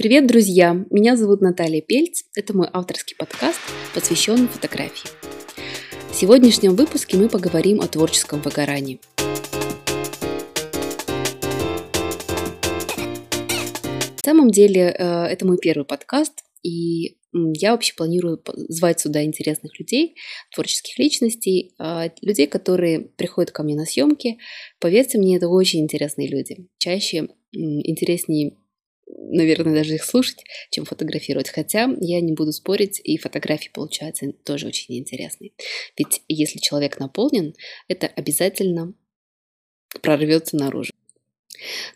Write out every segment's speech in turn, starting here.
Привет, друзья! Меня зовут Наталья Пельц. Это мой авторский подкаст, посвященный фотографии. В сегодняшнем выпуске мы поговорим о творческом выгорании. На самом деле, э, это мой первый подкаст, и я вообще планирую звать сюда интересных людей, творческих личностей, а, людей, которые приходят ко мне на съемки. Поверьте мне, это очень интересные люди. Чаще интереснее наверное, даже их слушать, чем фотографировать. Хотя я не буду спорить, и фотографии получаются тоже очень интересные. Ведь если человек наполнен, это обязательно прорвется наружу.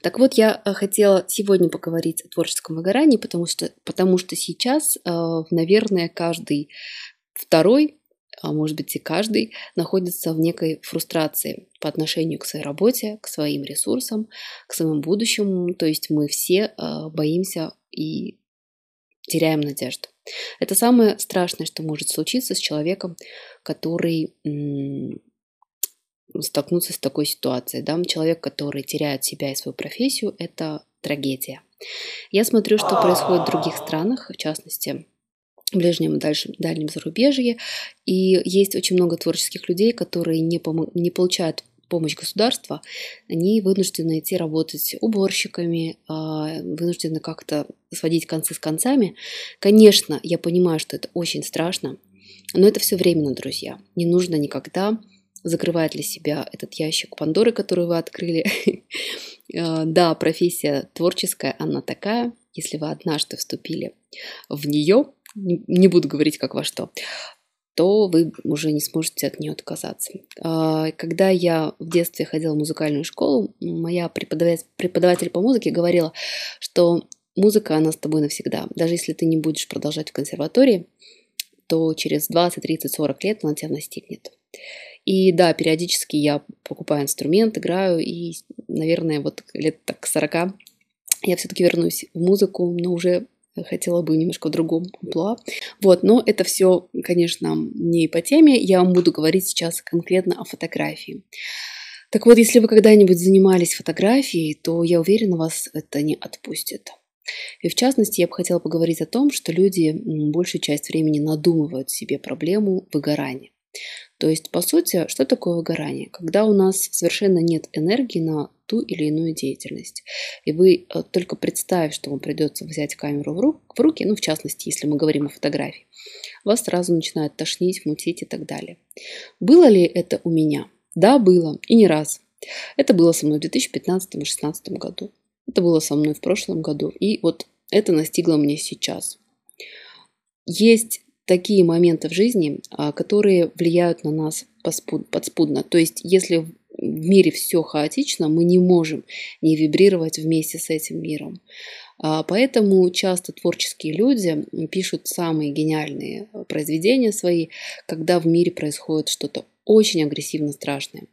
Так вот, я э, хотела сегодня поговорить о творческом выгорании, потому что, потому что сейчас, э, наверное, каждый второй а может быть и каждый, находится в некой фрустрации по отношению к своей работе, к своим ресурсам, к своему будущему. То есть мы все а, боимся и теряем надежду. Это самое страшное, что может случиться с человеком, который столкнуться с такой ситуацией. Да? Человек, который теряет себя и свою профессию, это трагедия. Я смотрю, что происходит в других странах, в частности, ближнем и дальшем, дальнем зарубежье. И есть очень много творческих людей, которые не, пом- не получают помощь государства, они вынуждены идти работать уборщиками, а, вынуждены как-то сводить концы с концами. Конечно, я понимаю, что это очень страшно, но это все временно, друзья. Не нужно никогда закрывать для себя этот ящик Пандоры, который вы открыли. А, да, профессия творческая, она такая. Если вы однажды вступили в нее, не буду говорить как во что, то вы уже не сможете от нее отказаться. А, когда я в детстве ходила в музыкальную школу, моя преподаватель, преподаватель по музыке говорила, что музыка, она с тобой навсегда. Даже если ты не будешь продолжать в консерватории, то через 20, 30, 40 лет она тебя настигнет. И да, периодически я покупаю инструмент, играю, и, наверное, вот лет так 40 я все-таки вернусь в музыку, но уже хотела бы немножко в другом амплуа. Вот, но это все, конечно, не по теме. Я вам буду говорить сейчас конкретно о фотографии. Так вот, если вы когда-нибудь занимались фотографией, то я уверена, вас это не отпустит. И в частности, я бы хотела поговорить о том, что люди большую часть времени надумывают себе проблему выгорания. То есть, по сути, что такое выгорание? Когда у нас совершенно нет энергии на ту или иную деятельность. И вы э, только представив, что вам придется взять камеру в, рук, в руки, ну, в частности, если мы говорим о фотографии, вас сразу начинает тошнить, мутить и так далее. Было ли это у меня? Да, было. И не раз. Это было со мной в 2015 и 2016 году. Это было со мной в прошлом году. И вот это настигло меня сейчас. Есть такие моменты в жизни, а, которые влияют на нас подспудно. То есть, если в мире все хаотично, мы не можем не вибрировать вместе с этим миром. А, поэтому часто творческие люди пишут самые гениальные произведения свои, когда в мире происходит что-то очень агрессивно страшное.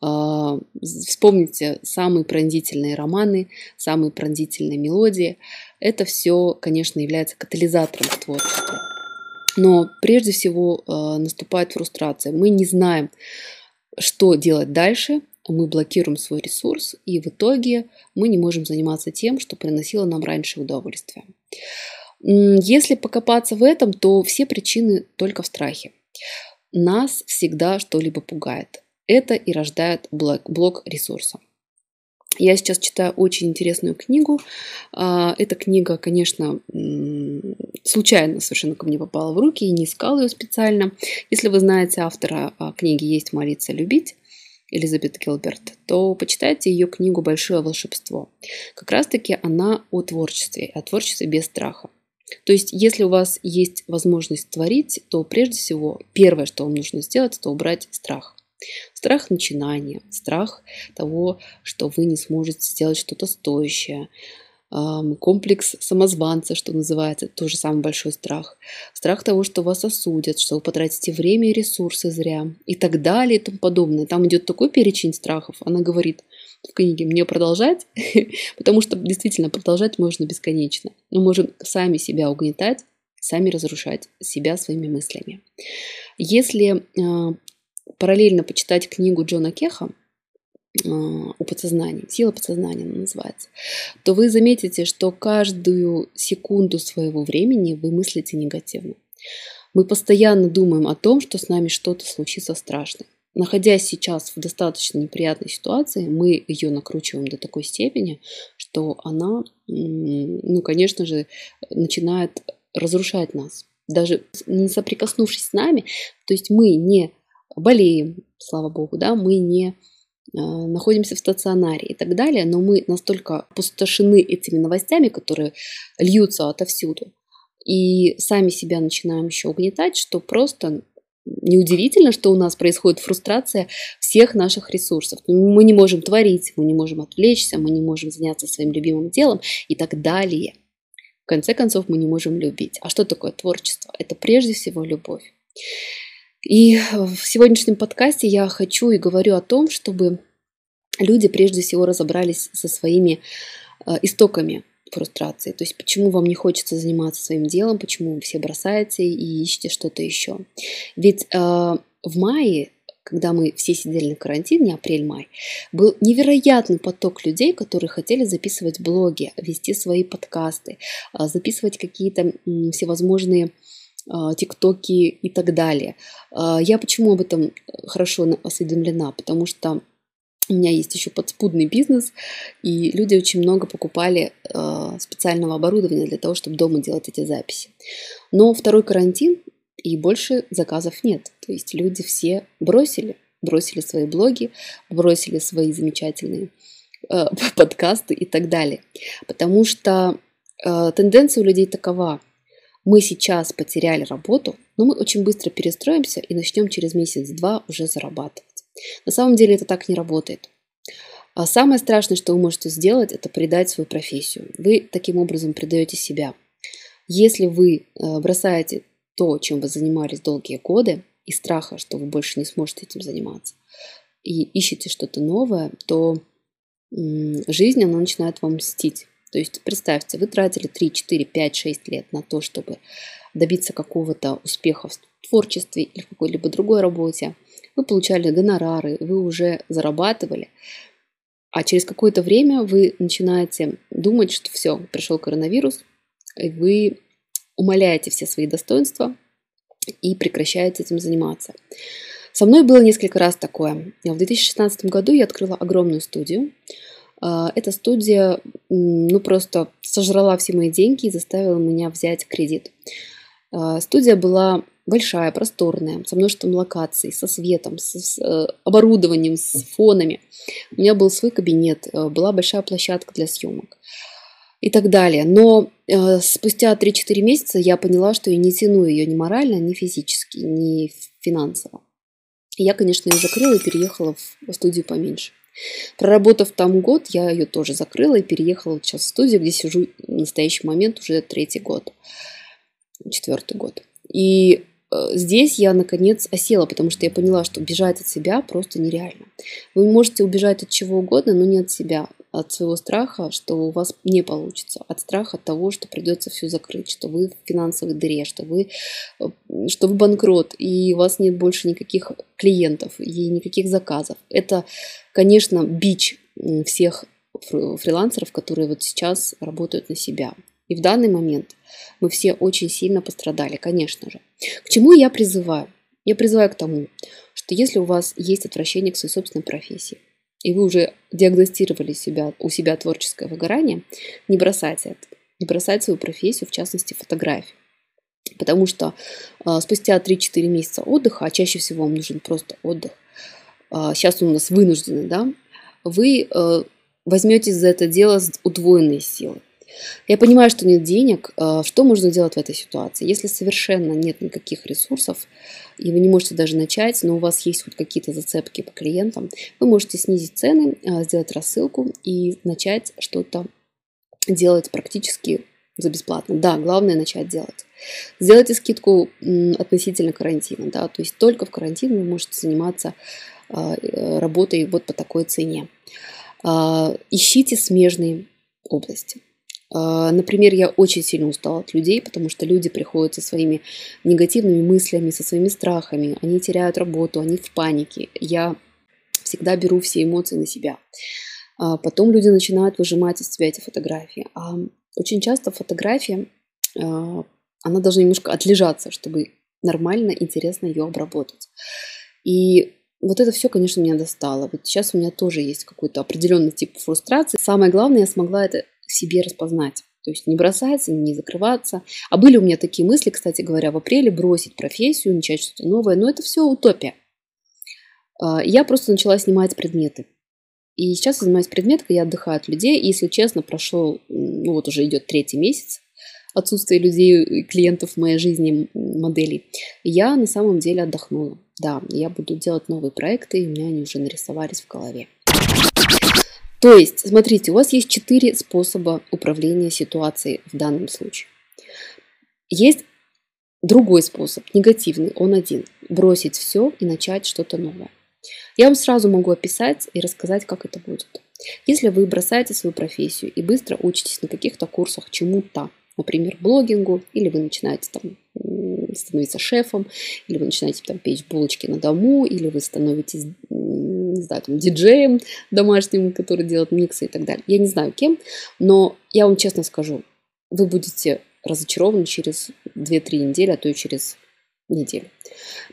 А, вспомните самые пронзительные романы, самые пронзительные мелодии. Это все, конечно, является катализатором творчества. Но прежде всего э, наступает фрустрация. Мы не знаем, что делать дальше, мы блокируем свой ресурс, и в итоге мы не можем заниматься тем, что приносило нам раньше удовольствие. Если покопаться в этом, то все причины только в страхе. Нас всегда что-либо пугает. Это и рождает блок, ресурса. Я сейчас читаю очень интересную книгу. А, эта книга, конечно, случайно совершенно ко мне попала в руки и не искала ее специально. Если вы знаете автора а, книги «Есть, молиться, любить», Элизабет Гилберт, то почитайте ее книгу «Большое волшебство». Как раз-таки она о творчестве, о творчестве без страха. То есть, если у вас есть возможность творить, то прежде всего первое, что вам нужно сделать, это убрать страх. Страх начинания, страх того, что вы не сможете сделать что-то стоящее, комплекс самозванца, что называется, тоже самый большой страх. Страх того, что вас осудят, что вы потратите время и ресурсы зря и так далее и тому подобное. Там идет такой перечень страхов. Она говорит в книге, мне продолжать, потому что действительно продолжать можно бесконечно. Мы можем сами себя угнетать, сами разрушать себя своими мыслями. Если а, параллельно почитать книгу Джона Кеха, у подсознания, сила подсознания называется, то вы заметите, что каждую секунду своего времени вы мыслите негативно. Мы постоянно думаем о том, что с нами что-то случится страшное. Находясь сейчас в достаточно неприятной ситуации, мы ее накручиваем до такой степени, что она, ну, конечно же, начинает разрушать нас. Даже не соприкоснувшись с нами, то есть мы не болеем, слава богу, да, мы не э, находимся в стационаре и так далее, но мы настолько опустошены этими новостями, которые льются отовсюду, и сами себя начинаем еще угнетать, что просто неудивительно, что у нас происходит фрустрация всех наших ресурсов. Мы не можем творить, мы не можем отвлечься, мы не можем заняться своим любимым делом и так далее. В конце концов, мы не можем любить. А что такое творчество? Это прежде всего любовь. И в сегодняшнем подкасте я хочу и говорю о том, чтобы люди прежде всего разобрались со своими э, истоками фрустрации. То есть почему вам не хочется заниматься своим делом, почему вы все бросаете и ищете что-то еще. Ведь э, в мае когда мы все сидели на карантине, апрель-май, был невероятный поток людей, которые хотели записывать блоги, вести свои подкасты, э, записывать какие-то всевозможные тиктоки и так далее. Э, я почему об этом хорошо осведомлена? Потому что у меня есть еще подспудный бизнес, и люди очень много покупали э, специального оборудования для того, чтобы дома делать эти записи. Но второй карантин, и больше заказов нет. То есть люди все бросили, бросили свои блоги, бросили свои замечательные подкасты и так далее. Потому что э, тенденция у людей такова. Мы сейчас потеряли работу, но мы очень быстро перестроимся и начнем через месяц-два уже зарабатывать. На самом деле это так не работает. А самое страшное, что вы можете сделать, это предать свою профессию. Вы таким образом предаете себя. Если вы э, бросаете то, чем вы занимались долгие годы, из страха, что вы больше не сможете этим заниматься, и ищете что-то новое, то жизнь, она начинает вам мстить. То есть представьте, вы тратили 3, 4, 5, 6 лет на то, чтобы добиться какого-то успеха в творчестве или в какой-либо другой работе, вы получали гонорары, вы уже зарабатывали, а через какое-то время вы начинаете думать, что все, пришел коронавирус, и вы умаляете все свои достоинства и прекращаете этим заниматься. Со мной было несколько раз такое. В 2016 году я открыла огромную студию. А, эта студия ну, просто сожрала все мои деньги и заставила меня взять кредит. А, студия была большая, просторная, со множеством локаций, со светом, с, с э, оборудованием, с фонами. У меня был свой кабинет, э, была большая площадка для съемок и так далее. Но э, спустя 3-4 месяца я поняла, что я не тяну ее ни морально, ни физически, ни финансово. И я, конечно, ее закрыла и переехала в студию поменьше. Проработав там год, я ее тоже закрыла и переехала сейчас в студию, где сижу в настоящий момент уже третий год, четвертый год. И Э, здесь я наконец осела, потому что я поняла, что бежать от себя просто нереально. Вы можете убежать от чего угодно, но не от себя, от своего страха, что у вас не получится, от страха того, что придется все закрыть, что вы в финансовой дыре, что вы, э, что вы банкрот, и у вас нет больше никаких клиентов и никаких заказов. Это, конечно, бич всех фрилансеров, которые вот сейчас работают на себя. И в данный момент мы все очень сильно пострадали, конечно же. К чему я призываю? Я призываю к тому, что если у вас есть отвращение к своей собственной профессии, и вы уже диагностировали себя, у себя творческое выгорание, не бросайте это. Не бросайте свою профессию, в частности фотографию. Потому что э, спустя 3-4 месяца отдыха, а чаще всего вам нужен просто отдых, э, сейчас он у нас вынужденный, да, вы э, возьметесь за это дело с удвоенной силой. Я понимаю, что нет денег. А, что можно делать в этой ситуации? Если совершенно нет никаких ресурсов, и вы не можете даже начать, но у вас есть хоть какие-то зацепки по клиентам, вы можете снизить цены, а, сделать рассылку и начать что-то делать практически за бесплатно. Да, главное начать делать. Сделайте скидку относительно карантина, да, то есть только в карантин вы можете заниматься э, работой вот по такой цене. Ищите смежные области. А, например, я очень сильно устала от людей, потому что люди приходят со своими негативными мыслями, со своими страхами, они теряют работу, они в панике. Я всегда беру все эмоции на себя. А потом люди начинают выжимать из себя эти фотографии. А очень часто фотография, а, она должна немножко отлежаться, чтобы нормально, интересно ее обработать. И вот это все, конечно, меня достало. Вот сейчас у меня тоже есть какой-то определенный тип фрустрации. Самое главное, я смогла это в себе распознать. То есть не бросаться, не закрываться. А были у меня такие мысли, кстати говоря, в апреле бросить профессию, начать что-то новое. Но это все утопия. А, я просто начала снимать предметы. И сейчас я занимаюсь предметкой, я отдыхаю от людей. И, если честно, прошел, ну вот уже идет третий месяц отсутствие людей, клиентов в моей жизни, моделей. Я на самом деле отдохнула. Да, я буду делать новые проекты, и у меня они уже нарисовались в голове. То есть, смотрите, у вас есть четыре способа управления ситуацией в данном случае. Есть другой способ, негативный, он один. Бросить все и начать что-то новое. Я вам сразу могу описать и рассказать, как это будет. Если вы бросаете свою профессию и быстро учитесь на каких-то курсах чему-то, например, блогингу, или вы начинаете там становиться шефом, или вы начинаете там печь булочки на дому, или вы становитесь, не знаю, там, диджеем домашним, который делает миксы и так далее. Я не знаю кем, но я вам честно скажу, вы будете разочарованы через 2-3 недели, а то и через неделю.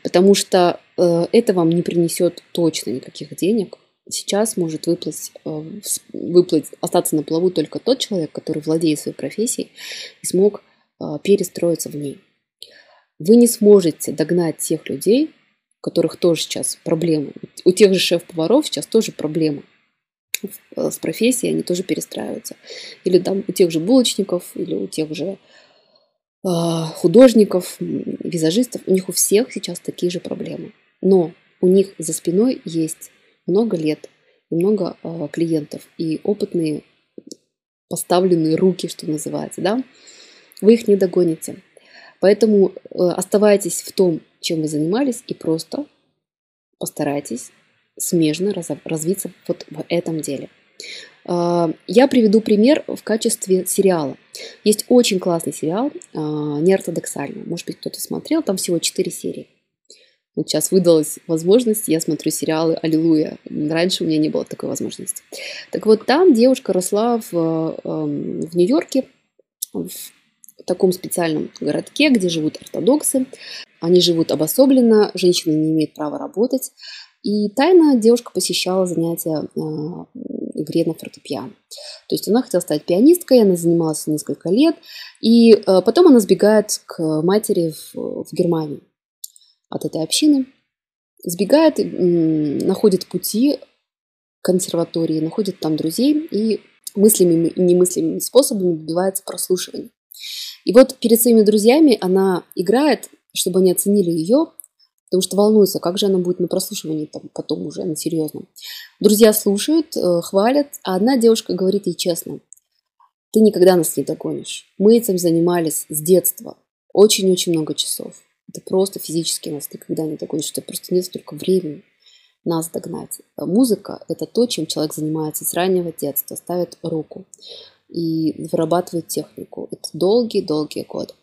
Потому что э, это вам не принесет точно никаких денег. Сейчас может выплыть, э, выплыть, остаться на плаву только тот человек, который владеет своей профессией и смог э, перестроиться в ней. Вы не сможете догнать тех людей, у которых тоже сейчас проблемы. У тех же шеф-поваров сейчас тоже проблемы с профессией, они тоже перестраиваются. Или там у тех же булочников, или у тех же а, художников, визажистов, у них у всех сейчас такие же проблемы. Но у них за спиной есть много лет и много э, клиентов и опытные поставленные руки, что называется, да, вы их не догоните. Поэтому э, оставайтесь в том, чем вы занимались, и просто постарайтесь смежно раз, развиться вот в этом деле. Э, я приведу пример в качестве сериала. Есть очень классный сериал, э, неортодоксальный. Может быть, кто-то смотрел, там всего 4 серии. Вот сейчас выдалась возможность, я смотрю сериалы «Аллилуйя». Раньше у меня не было такой возможности. Так вот, там девушка росла в, эм, в Нью-Йорке, в таком специальном городке, где живут ортодоксы. Они живут обособленно, женщины не имеют права работать. И тайно девушка посещала занятия э, игре на фортепиано. То есть она хотела стать пианисткой, она занималась несколько лет, и э, потом она сбегает к матери в, в Германию от этой общины, сбегает, находит пути к консерватории, находит там друзей и мыслями и немыслимыми способами добивается прослушивания. И вот перед своими друзьями она играет, чтобы они оценили ее, потому что волнуется, как же она будет на прослушивании там, потом уже на серьезном. Друзья слушают, э, хвалят, а одна девушка говорит ей честно, ты никогда нас не догонишь. Мы этим занимались с детства, очень-очень много часов. Это просто физически нас никогда не догонишь, что просто нет столько времени нас догнать. Музыка – это то, чем человек занимается с раннего детства, ставит руку и вырабатывает технику. Это долгие-долгие годы.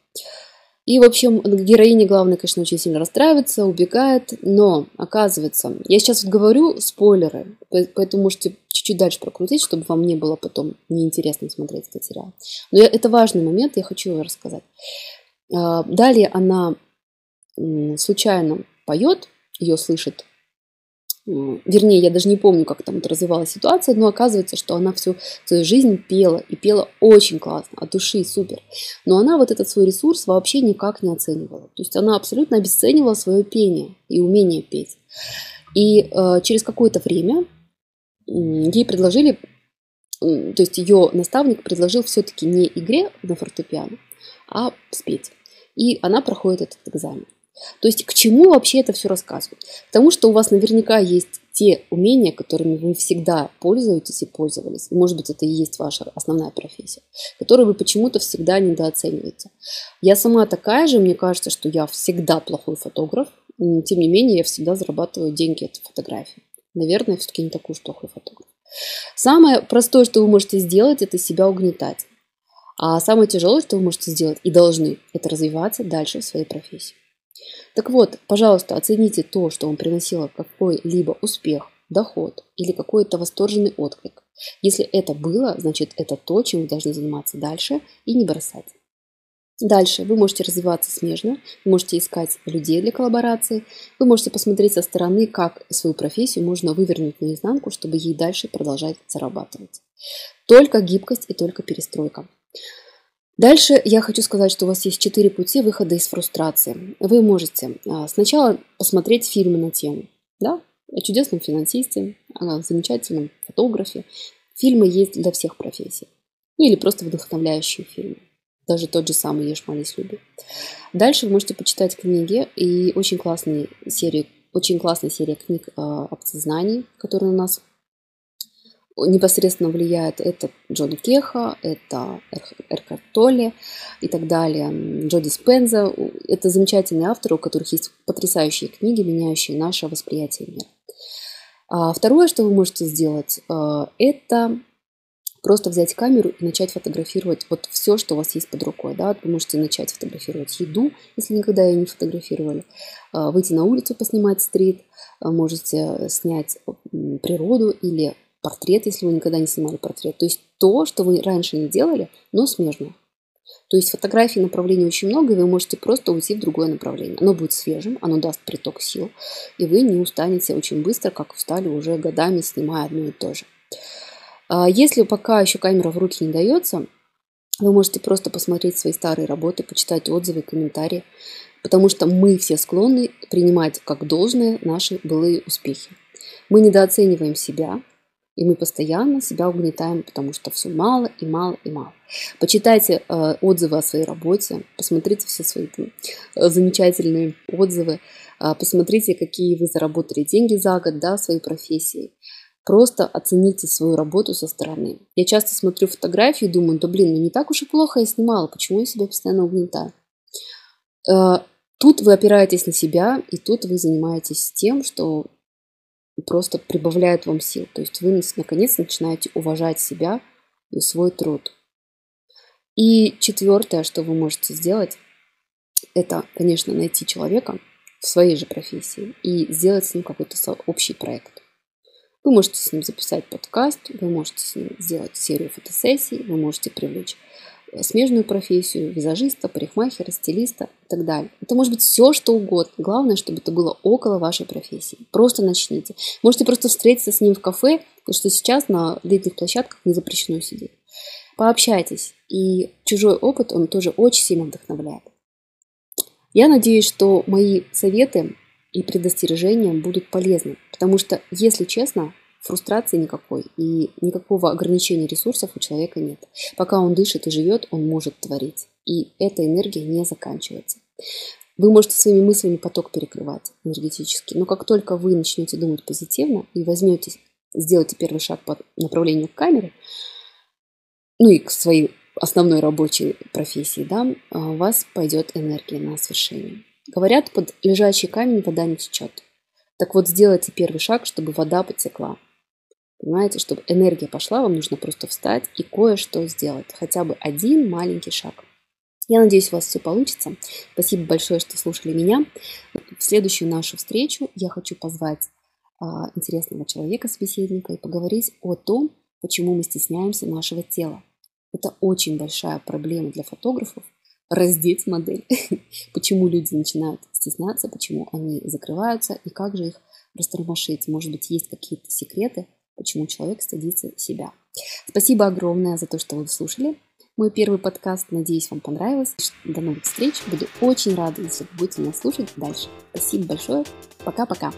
И, в общем, героиня, главное, конечно, очень сильно расстраивается, убегает, но, оказывается, я сейчас вот говорю спойлеры, поэтому можете чуть-чуть дальше прокрутить, чтобы вам не было потом неинтересно смотреть этот сериал. Но это важный момент, я хочу его рассказать. А, далее она случайно поет, ее слышит вернее, я даже не помню, как там вот развивалась ситуация, но оказывается, что она всю свою жизнь пела, и пела очень классно, от души, супер. Но она вот этот свой ресурс вообще никак не оценивала. То есть она абсолютно обесценивала свое пение и умение петь. И э, через какое-то время ей предложили, то есть ее наставник предложил все-таки не игре на фортепиано, а спеть. И она проходит этот экзамен. То есть к чему вообще это все рассказывать? Потому что у вас наверняка есть те умения, которыми вы всегда пользуетесь и пользовались. И, может быть, это и есть ваша основная профессия, которую вы почему-то всегда недооцениваете. Я сама такая же, мне кажется, что я всегда плохой фотограф, тем не менее, я всегда зарабатываю деньги от фотографии. Наверное, все-таки не такой уж плохой фотограф. Самое простое, что вы можете сделать, это себя угнетать. А самое тяжелое, что вы можете сделать и должны, это развиваться дальше в своей профессии. Так вот, пожалуйста, оцените то, что вам приносило какой-либо успех доход или какой-то восторженный отклик. Если это было, значит это то, чем вы должны заниматься дальше и не бросать. Дальше вы можете развиваться смежно, вы можете искать людей для коллаборации, вы можете посмотреть со стороны, как свою профессию можно вывернуть наизнанку, чтобы ей дальше продолжать зарабатывать. Только гибкость и только перестройка. Дальше я хочу сказать, что у вас есть четыре пути выхода из фрустрации. Вы можете а, сначала посмотреть фильмы на тему, да, о чудесном финансисте, о замечательном фотографе. Фильмы есть для всех профессий. Ну или просто вдохновляющие фильмы даже тот же самый «Ешь, молись, люби». Дальше вы можете почитать книги и очень классные серии, очень классная серия книг об сознании, которые на нас непосредственно влияет. Это Джон Кеха, это Эрхард Толли и так далее, Джо Диспенза. Это замечательные авторы, у которых есть потрясающие книги, меняющие наше восприятие мира. А второе, что вы можете сделать, а, это просто взять камеру и начать фотографировать вот все, что у вас есть под рукой. Да? Вы можете начать фотографировать еду, если никогда ее не фотографировали, а, выйти на улицу, поснимать стрит, а, можете снять природу или портрет, если вы никогда не снимали портрет. То есть то, что вы раньше не делали, но смежно. То есть фотографий направлений очень много, и вы можете просто уйти в другое направление. Оно будет свежим, оно даст приток сил, и вы не устанете очень быстро, как устали уже годами, снимая одно и то же. А если пока еще камера в руки не дается, вы можете просто посмотреть свои старые работы, почитать отзывы, комментарии, потому что мы все склонны принимать как должное наши былые успехи. Мы недооцениваем себя, и мы постоянно себя угнетаем, потому что все мало и мало и мало. Почитайте э, отзывы о своей работе, посмотрите все свои э, замечательные отзывы, э, посмотрите, какие вы заработали деньги за год, да, своей профессии. Просто оцените свою работу со стороны. Я часто смотрю фотографии и думаю, да блин, ну не так уж и плохо я снимала, почему я себя постоянно угнетаю? Э, тут вы опираетесь на себя, и тут вы занимаетесь тем, что просто прибавляет вам сил. То есть вы наконец начинаете уважать себя и свой труд. И четвертое, что вы можете сделать, это, конечно, найти человека в своей же профессии и сделать с ним какой-то общий проект. Вы можете с ним записать подкаст, вы можете с ним сделать серию фотосессий, вы можете привлечь смежную профессию, визажиста, парикмахера, стилиста и так далее. Это может быть все, что угодно. Главное, чтобы это было около вашей профессии. Просто начните. Можете просто встретиться с ним в кафе, потому что сейчас на длительных площадках не запрещено сидеть. Пообщайтесь. И чужой опыт, он тоже очень сильно вдохновляет. Я надеюсь, что мои советы и предостережения будут полезны. Потому что, если честно, фрустрации никакой и никакого ограничения ресурсов у человека нет. Пока он дышит и живет, он может творить. И эта энергия не заканчивается. Вы можете своими мыслями поток перекрывать энергетически, но как только вы начнете думать позитивно и возьмете, сделаете первый шаг по направлению к камере, ну и к своей основной рабочей профессии, да, у вас пойдет энергия на свершение. Говорят, под лежачий камень вода не течет. Так вот, сделайте первый шаг, чтобы вода потекла. Понимаете, чтобы энергия пошла, вам нужно просто встать и кое-что сделать. Хотя бы один маленький шаг. Я надеюсь, у вас все получится. Спасибо большое, что слушали меня. В следующую нашу встречу я хочу позвать а, интересного человека, собеседника, и поговорить о том, почему мы стесняемся нашего тела. Это очень большая проблема для фотографов, раздеть модель. почему люди начинают стесняться, почему они закрываются и как же их растормошить. Может быть, есть какие-то секреты, почему человек стыдится себя. Спасибо огромное за то, что вы слушали мой первый подкаст. Надеюсь, вам понравилось. До новых встреч. Буду очень рада, если вы будете нас слушать дальше. Спасибо большое. Пока-пока.